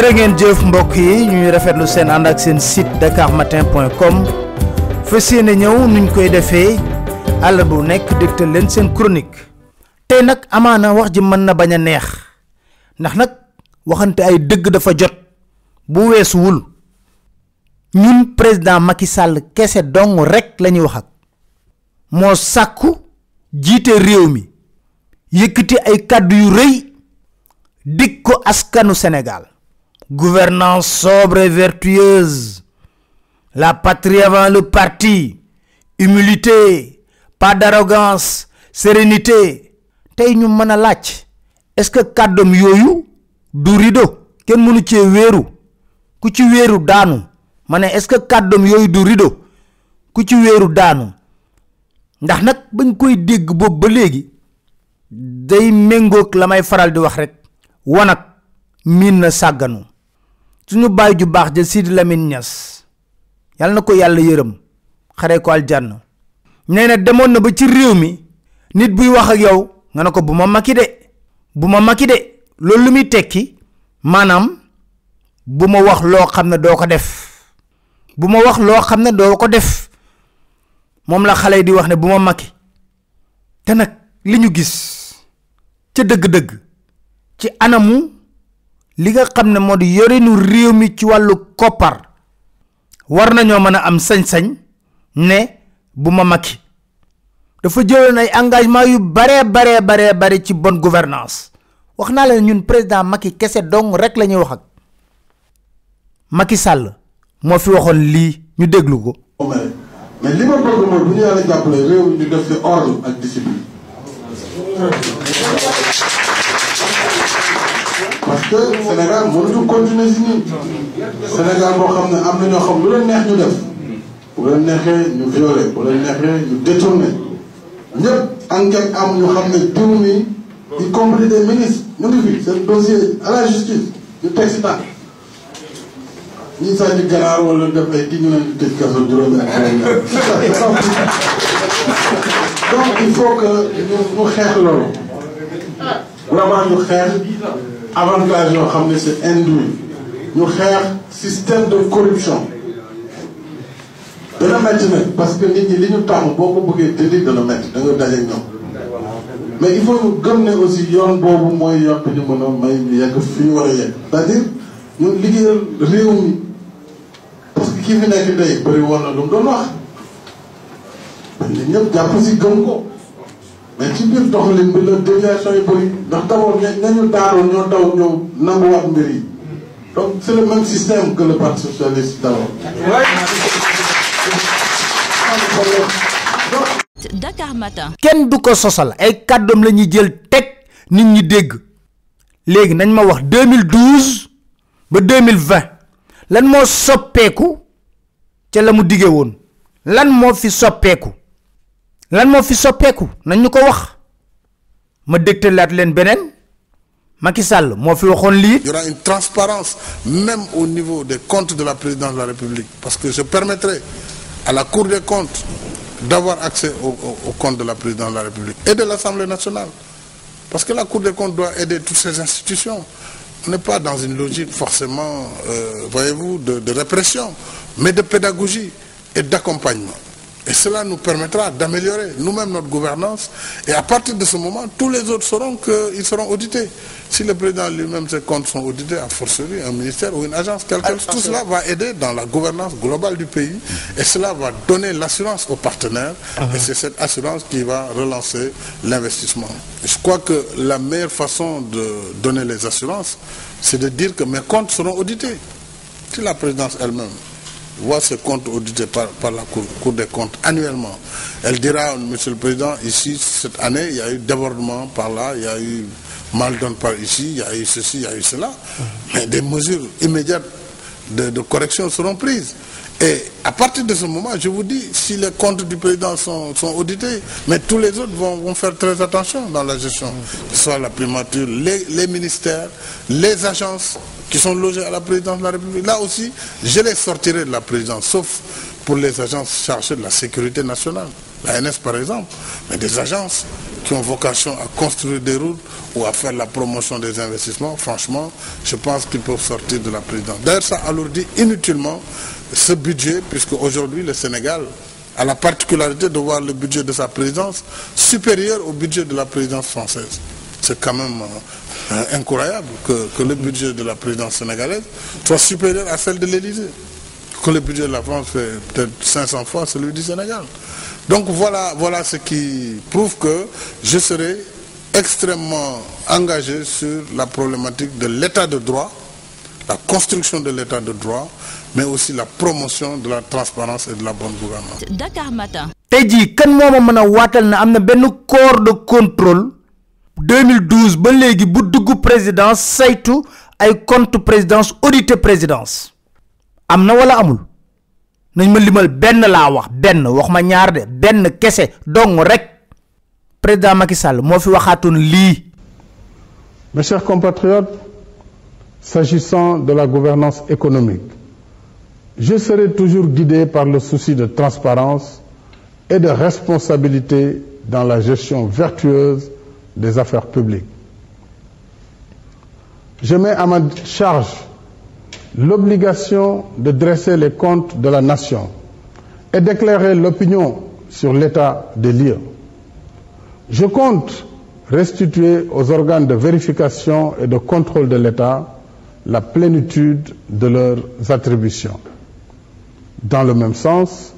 Jërë ngeen jëf mbokk yi ñuy rafetlu seen ànd ak seen site dakarmatin.com fas yéene ñëw nuñ koy defee àll bu nekk dégtal leen seen chronique. Tey nag amaana wax ji mën na bañ a neex. Ndax nag waxante ay dëgg dafa jot. Bu weesuwul ñun président Macky Sall kese dong rek la ñuy wax ak. Moo sàkku jiite réew mi yëkkati ay kàddu yu rëy dig ko askanu Sénégal gouvernance sobre et vertueuse, la patrie avant le parti, humilité, pas d'arrogance, sérénité. tey ñu mën laaj est-ce que kàddoom yooyu du rido kenn mënu cee wéeru. Ku ci wéeru daanu. Ma est-ce que kàddoom yooyu du rido ku ci wéeru daanu. Ndax nag bañ koy dégg la faral di wax rek. Wanag suñu baay ju baax ja Sidi Lamine Niass. Yàlla na ko yàlla yërëm xare ko aljanna. Nee na demoon na ba ci réew mi nit buy wax ak yow nga ne ko bu ma makki de bu ma makki de. Loolu lu tekki maanaam bu ma wax loo xam ne doo ko def. Bu ma wax loo xam ne doo ko def. Moom la xale yi di wax ne bu ma makki. Te nag li ñu gis ca dëgg-dëgg ci anamu li nga xam ne moo di yorinu réew mi ci wàllu koppar war nañoo mën a am sañ-sañ ne bu ma makki dafa jëloon ay engagement yu baree baree baree bare ci bonne gouvernance wax naa leen ñun président Macky kese dong rek la ñuy wax ak Macky Sall moo fi waxoon lii ñu déglu ko. mais li ma bëgg mooy bu ñu yàlla jàppale réew ñu def fi ordre ak discipline. Parce que Sénégal mënuñu continuer si nii Sénégal boo xam ne am na ñoo xam lu leen neex ñu def bu leen neexee ñu violé bu leen neexee ñu détourné ñëpp enquête am ñu xam ne diw mi y compris des ministres ñu ngi fi seen dossier à la justice ñu teg si tànk ñi sàcc ganaar wala def ay kii ñu leen di tëj kaso juróomi ak donc il faut que ñu xeex loolu vraiment ñu xeex avantage yoo xam ne c'est induit ñu xeex système de corruption. Dana métti nag parce que nit ñi li ñu tàmm boo ko bëggee mais il faut ñu gëm aussi yoon boobu mooy yoon ñu c'est-à-dire ñun liggéeyal réew parce que kii fi nekk bëri woon na lu mu doon wax. Nit ñëpp si mais ci biir doxalin bi la déviation yi bëri ndax d'abord ña ñu daaroon ñoo daw ñëw nanguwaat mbir yi donc c'est le même système que le parti socialiste d'abord. Dakar Matin. kenn du ko sosal ay kàddoom la ñuy jël teg nit ñi dégg léegi nañ ma wax 2012 ba 2020 lan moo soppeeku ca la mu diggee woon lan moo fi soppeeku Il y aura une transparence même au niveau des comptes de la présidence de la République parce que je permettrai à la Cour des comptes d'avoir accès au- au- aux comptes de la présidence de la République et de l'Assemblée nationale. Parce que la Cour des comptes doit aider toutes ces institutions. On n'est pas dans une logique forcément, euh, voyez-vous, de répression, mais de pédagogie et d'accompagnement. Et cela nous permettra d'améliorer nous-mêmes notre gouvernance. Et à partir de ce moment, tous les autres sauront qu'ils seront audités. Si le président lui-même, ses comptes sont audités, à forcerie, un ministère ou une agence, quelque tout cela va aider dans la gouvernance globale du pays. Et cela va donner l'assurance aux partenaires. Et c'est cette assurance qui va relancer l'investissement. Je crois que la meilleure façon de donner les assurances, c'est de dire que mes comptes seront audités. Si la présidence elle-même voit ses comptes audités par, la cour, des comptes annuellement, elle dira, Monsieur le Président, ici, cette année, il y a eu débordement par là, il y a eu mal donne par ici, il y a eu ceci, il y a eu cela. Mais des mesures immédiates de, correction seront prises. Et à partir de ce moment, je vous dis, si les comptes du président sont, audités, mais tous les autres vont, faire très attention dans la gestion, que ce soit la primature, les, ministères, les agences qui sont logées à la présidence de la République. Là aussi, je les sortirai de la présidence, sauf pour les agences chargées de la sécurité nationale, la NS par exemple, mais des agences qui ont vocation à construire des routes ou à faire la promotion des investissements, franchement, je pense qu'ils peuvent sortir de la présidence. D'ailleurs, ça alourdit inutilement ce budget, puisque aujourd'hui le Sénégal a la particularité de voir le budget de sa présidence supérieur au budget de la présidence française. C'est quand même euh, incroyable que, que, le budget de la présidence sénégalaise soit supérieur à celle de l'Élysée. Que le budget de la France fait peut-être 500 fois celui du Sénégal. Donc voilà, voilà ce qui prouve que je serai extrêmement engagé sur la problématique de l'état de droit, la construction de l'état de droit, mais aussi la promotion de la transparence et de la bonne gouvernance. Dakar Matin. tey jii kan moo ma mën a waatal ne am na benn corps de contrôle 2012 ba léegi bu dugg présidence saytu ay compte présidence audité présidence. Am na wala amul? Nañ ma limal benn laa wax benn wax ma ñaar de benn kese dong rek. Président Macky Sall moo fi waxaatoon lii. Mes chers compatriotes, s'agissant de la gouvernance économique, je serai toujours guidé par le souci de transparence et de responsabilité dans la gestion vertueuse des affaires publiques. Je mets à ma charge l'obligation de dresser les comptes de la nation et d'éclairer l'opinion sur l'état des lieux. Je compte restituer aux organes de vérification et de contrôle de l'État la plénitude de leurs attributions. Dans le même sens,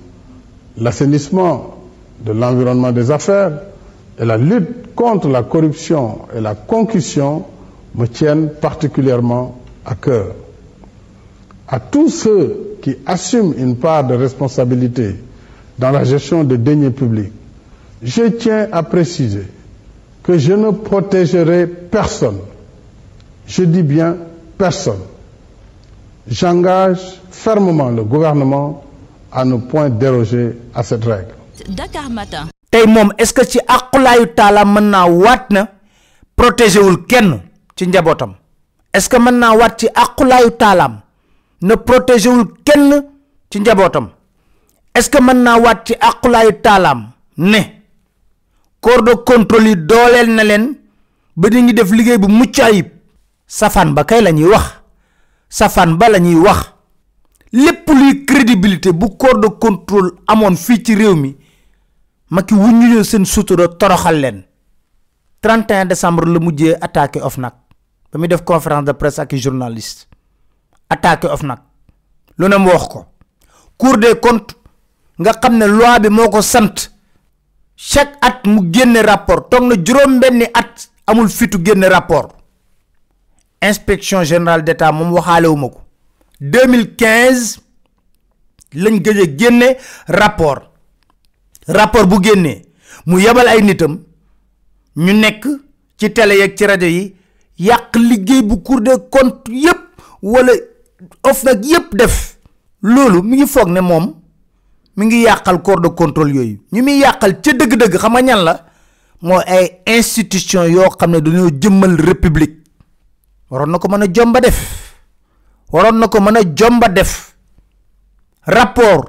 l'assainissement de l'environnement des affaires et la lutte contre la corruption et la concussion me tiennent particulièrement à cœur. À tous ceux qui assument une part de responsabilité dans la gestion des deniers publics, je tiens à préciser que je ne protégerai personne. Je dis bien personne. J'engage fermement le gouvernement à ne point déroger à cette règle. Dakar Matin. Tey moom est-ce que ci àqulaayu taala mën naa waat na protégé wul kenn ci njabootam? Est-ce que mën naa ci àqulaayu taalaam ne protégé wul kenn ci njabootam? Est-ce que mën naa waat ci àqulaayu taalaam ne corps de contrôle yi dooleel na leen ba di ngi def liggéey bu mucc ayib? Safaan ba kay la ñuy wax. Safaan ba la ñuy wax. Lépp luy crédibilité bu corps de contrôle amoon fii ci réew mi Macky wuññu seen sutura toroxal leen. 31 décembre la mujjee attaqué OFNAC. ba muy def conférence de presse ak journaliste. attaqué OFNAC. lu ne wax ko. Cour des comptes nga ne loi bi moo ko sant. chaque at mu génne rapport. toog na juróom-benni at amul fitu génne rapport. inspection générale d'état moom waxaalewuma ko. 2015 lañ gëj a rapport rapport bu génnee mu yebal ay nitam ñu nekk ci télé yeeg ci rajo yi yàq liggéey bu cour des comptes yépp wala OFNAC yépp def. loolu mi ngi foog ne moom mi ngi yàqal corps de contrôle yooyu ñu muy yàqal ca dëgg-dëgg xam nga ñan la mooy ay institution yoo xam ne dañoo jëmmal république. waroon na ko mën a jomba def. waroon na ko mën a jomba def. rapport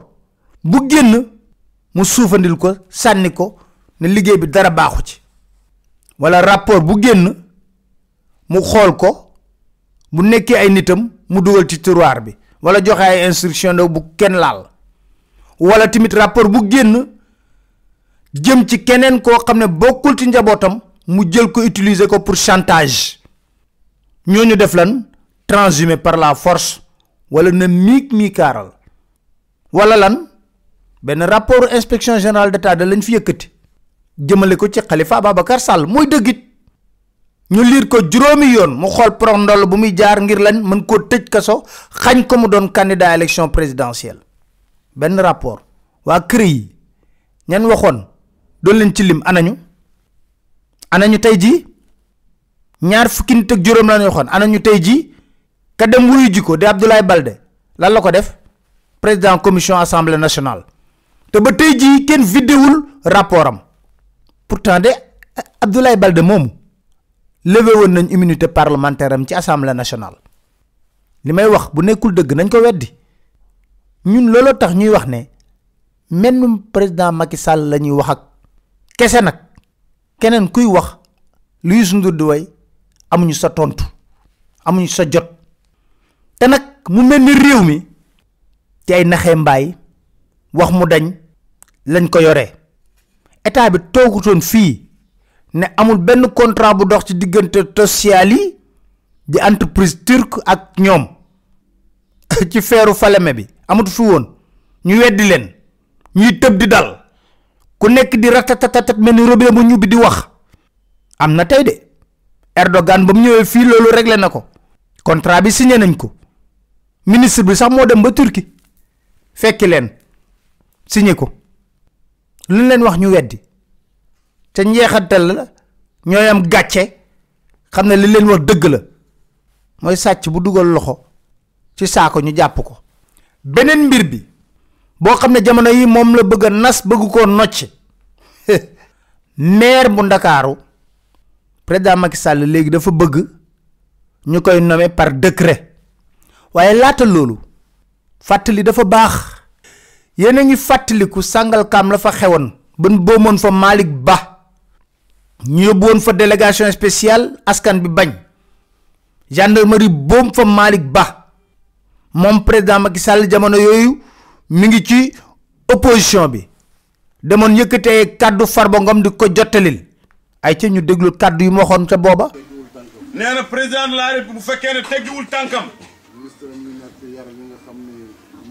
bu génn mu suufandil ko sànni ko ne liggéey bi dara baaxu ci. Walla rapport bu génn mu xool ko bu nekkee ay nitam mu dugal ci tiroir bi. Walla joxe ay instruction de bu kenn laal. Walla tamit rapport bu génn jëm ci keneen koo xam ne bokkul ci njabootam mu jël ko utiliser ko pour chantage. Ñooñu def lan? Transhumé par la force. Wala na miig miikaaral. Wala lan benn rapport inspection générale d'état da lañ fi yëkkati jëmale ko ci Khalifa Ababacar Sall mooy dëggit. Ñu liir ko juróomi yoon mu xool prox ndoll bu muy jaar ngir lan mën koo tëj kaso xañ ko mu doon candidat élection présidentielle. Benn rapport. Kër yi ñan waxoon? Doon leen ci lim anañu? Anañu tey jii? Ñaar fukki nit ak juróom anañu jii? Ka dem wuyu ji ko di Abdoulaye Balde. Lan la ko def? Président commission assemblée nationale te ba tey jii kenn vidéwul rapport am. Pourtant de Abdoulaye Balde moomu levé woon nañ immunité parlementaire am ci assemblée nationale. Li may wax bu nekkul dëgg nañ ko weddi. Ñun looloo tax ñuy wax ne menn président Macky Sall la ñuy wax ak kese nag. Keneen kuy wax lu Youssou Ndour di way amuñu sa tontu amuñu sa jot. Te nag mu mel ni réew mi ci ay naxee mbaay wax mu dañ lañ ko yoree état bi toogutoon fii ne amul benn contrat bu dox ci diggante social yi di entreprise turque ak ñoom. ci feeru Falémé bi amatu fi woon. Ñu weddi leen. Ñuy tëb di dal. Ku nekk di ratatatatat mel ni robinet bu di wax. Am na tey Erdogan ba mu ñëwee fii loolu réglé na ko. Contrat bi signé nañ ko. Ministre bi sax moo dem ba Turquie. Fekki leen. Signé ko lu leen wax ñu weddi. te njeexantal la ñooy am gàcce xam ne li leen wax dëgg la. mooy sàcc bu dugal loxo ci saako ñu jàpp ko. beneen mbir bi boo xam ne jamono yi moom la bëgg a nas bëgg koo nocc. Maire bu ndakaaru président Macky Sall léegi dafa bëgg ñu koy nommer par décret. waaye laata loolu fàttali dafa baax. Yéen a ngi fàttaliku Sangalkam la fa xewoon. Ban boomoon fa Malick Ba. Ñu yóbbu woon fa délégation spéciale askan bi bañ. Gendarmerie boom fa Malick Ba. Moom président Macky Sall jamono yooyu mi ngi ci opposition bi. Demoon yëkkatee kàddu Farba Ngom di ko jottalil. Ay ca ñu déglu kàddu yi mu waxoon ca booba. Nee na président de la République bu fekkee ne teggiwul tànkam nga xam ne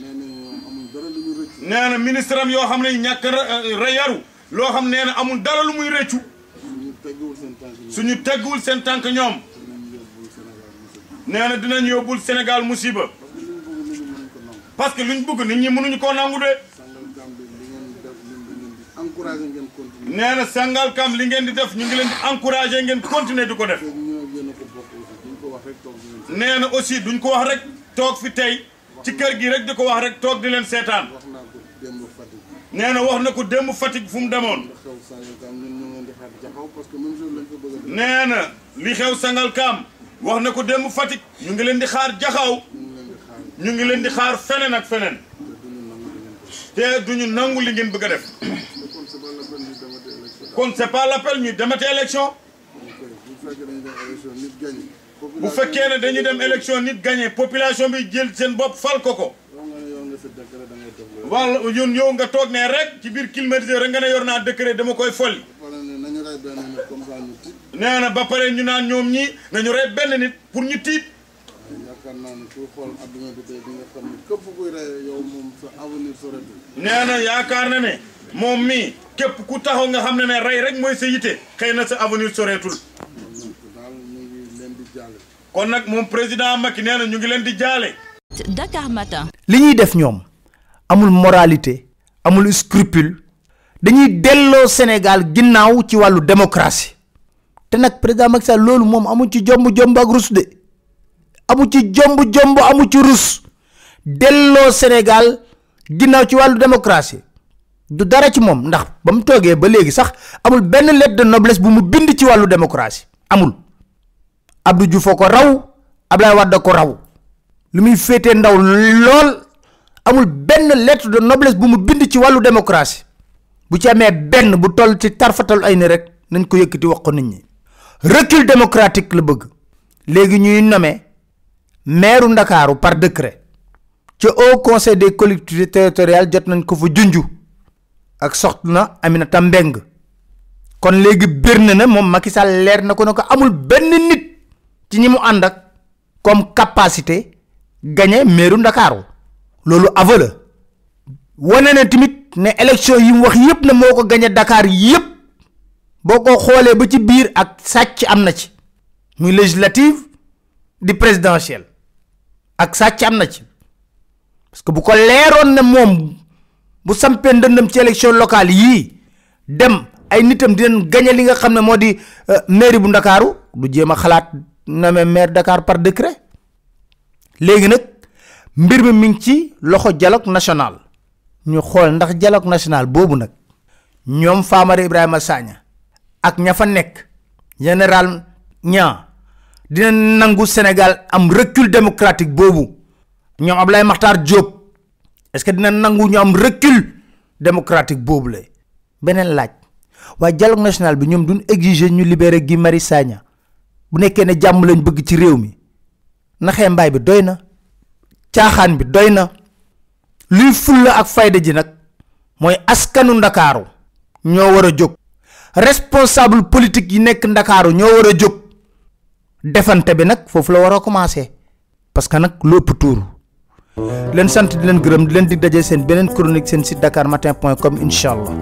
nee na amul dara lu ñu rëcc nee na ministre am yoo xam ne ñàkk ra yaru. Loo xam nee na amul dara lu muy rëccu. Ñu teggiwul seen tànk yi suñu teggiwul seen tànk ñoom. Nee na dinañ yóbbul Sénégal musiba. Parce que luñ bëgg nit ñi mënuñu koo nangu de. Nee na Sangalkam li ngeen di def ñu ngi leen di encouragé ngeen continuer di ko def. A nee na aussi duñ ko wax rek toog fi tey. ci kër gi rek di ko wax rek toog di leen seetaan. nee na wax na ko démb Fatick fu mu demoon. nee na li xew Sangalkam wax na ko démb Fatick. Ñu ngi leen di xaar jaxaw. Ñu ngi leen di xaar. Feneen ak feneen. Te duñu nangu li ngeen bëgg. A def. Kon c'est pas l'appel ñu demate élection. Bu fekkee ne dañuy dem élection nit gagné population bi jël seen bopp fal ko ko. Wala ñun yow nga toog ne rek ci biir climatiseur rek nga ne yor naa décret dama koy folli. Nee na ba pare ñu naan ñoom ñi nañu rey benn nit pour ñu tiit. Yaakaar xool àdduna bi tey di nga xam ne képp kuy rey na yaakaar na ne moom mii képp ku taxaw nga xam ne ne rey rek mooy sa yite xëy na sa avenir soreetul donc daal ñu ngi leen di jàlle kon nag moom président Macky nee na ñu ngi leen di jaale. Dakar Matin. li ñuy def ñoom amul moralité amul scrupule. Dañuy delloo Sénégal ginnaaw ci wàllu démocratie. Te nag président Macky Sall loolu moom amu ci jomb jomb ak rus de. Amu ci jomb jomb amu ci rus. Delloo Sénégal ginnaaw ci wàllu démocratie. Du dara ci moom ndax ba mu toogee ba léegi sax amul benn lettre de noblesse bu mu bind ci wàllu démocratie. Amul. Abdou Diouf ko raw Ablaye Wade ko raw. Ndaw lool amul benn lettre de noblesse bu mu bind ci wàllu démocratie. Bu ci amee benn bu toll ci tarfatal ay ni rek nañ ko yëkkati wax ko nit ñi. Recul démocratique la bëgg. Léegi ñuy nommé maire ndakaaru par décret. Ci haut conseil des collectivités territoriales jot nañ ko fa junju ak soxna Aminata Mbeng kon léegi bir na ne moom Macky Sall na ko amul benn nit ci ñi mu ànd ak comme capacité gagné meeru Ndakaaru. Loolu aveu la. Wane na tamit ne élection yi mu wax yépp ne moo gagné Dakar yépp. Boo ko xoolee ba ci biir ak sàcc am na ci. Muy législative di présidentielle. Ak sàcc am na ci. Parce que bu ko leeroon ne moom bu sampee ndëndam ci élection locale yii dem ay nitam dinañ gagné li nga xam ne moo di mairie bu ndakaaru du jéem a xalaat nommé maire Dakar par décret. Léegi nag mbir mi mi ci loxo dialogue national. Ñu xool ndax dialogue national boobu nag ñoom Famara Ibrahima Sagna ak ña fa nekk général ñaa dina nangu Sénégal am recul démocratique boobu. Ñoom Ablaye Makhtar Diop est-ce que dina nangu ñu am recul démocratique boobu la beneen laaj waaye dialogue national bi ñoom duñ exiger ñu libérer Guy Marius Sagna bu nekkee ne jàmm lañ bëgg ci réew mi naxee mbaay bi doy na caaxaan bi doy na luy fulla ak fayda ji nag mooy askanu ndakaaru ñoo war a jóg. Responsable politique yi nekk ndakaaru ñoo war a jóg. Defante bi nag foofu la war a commencer parce que nag lu ëpp tuuru leen sant di leen gërëm di leen di daje seen beneen chronique seen site dakarmatin point com incha allah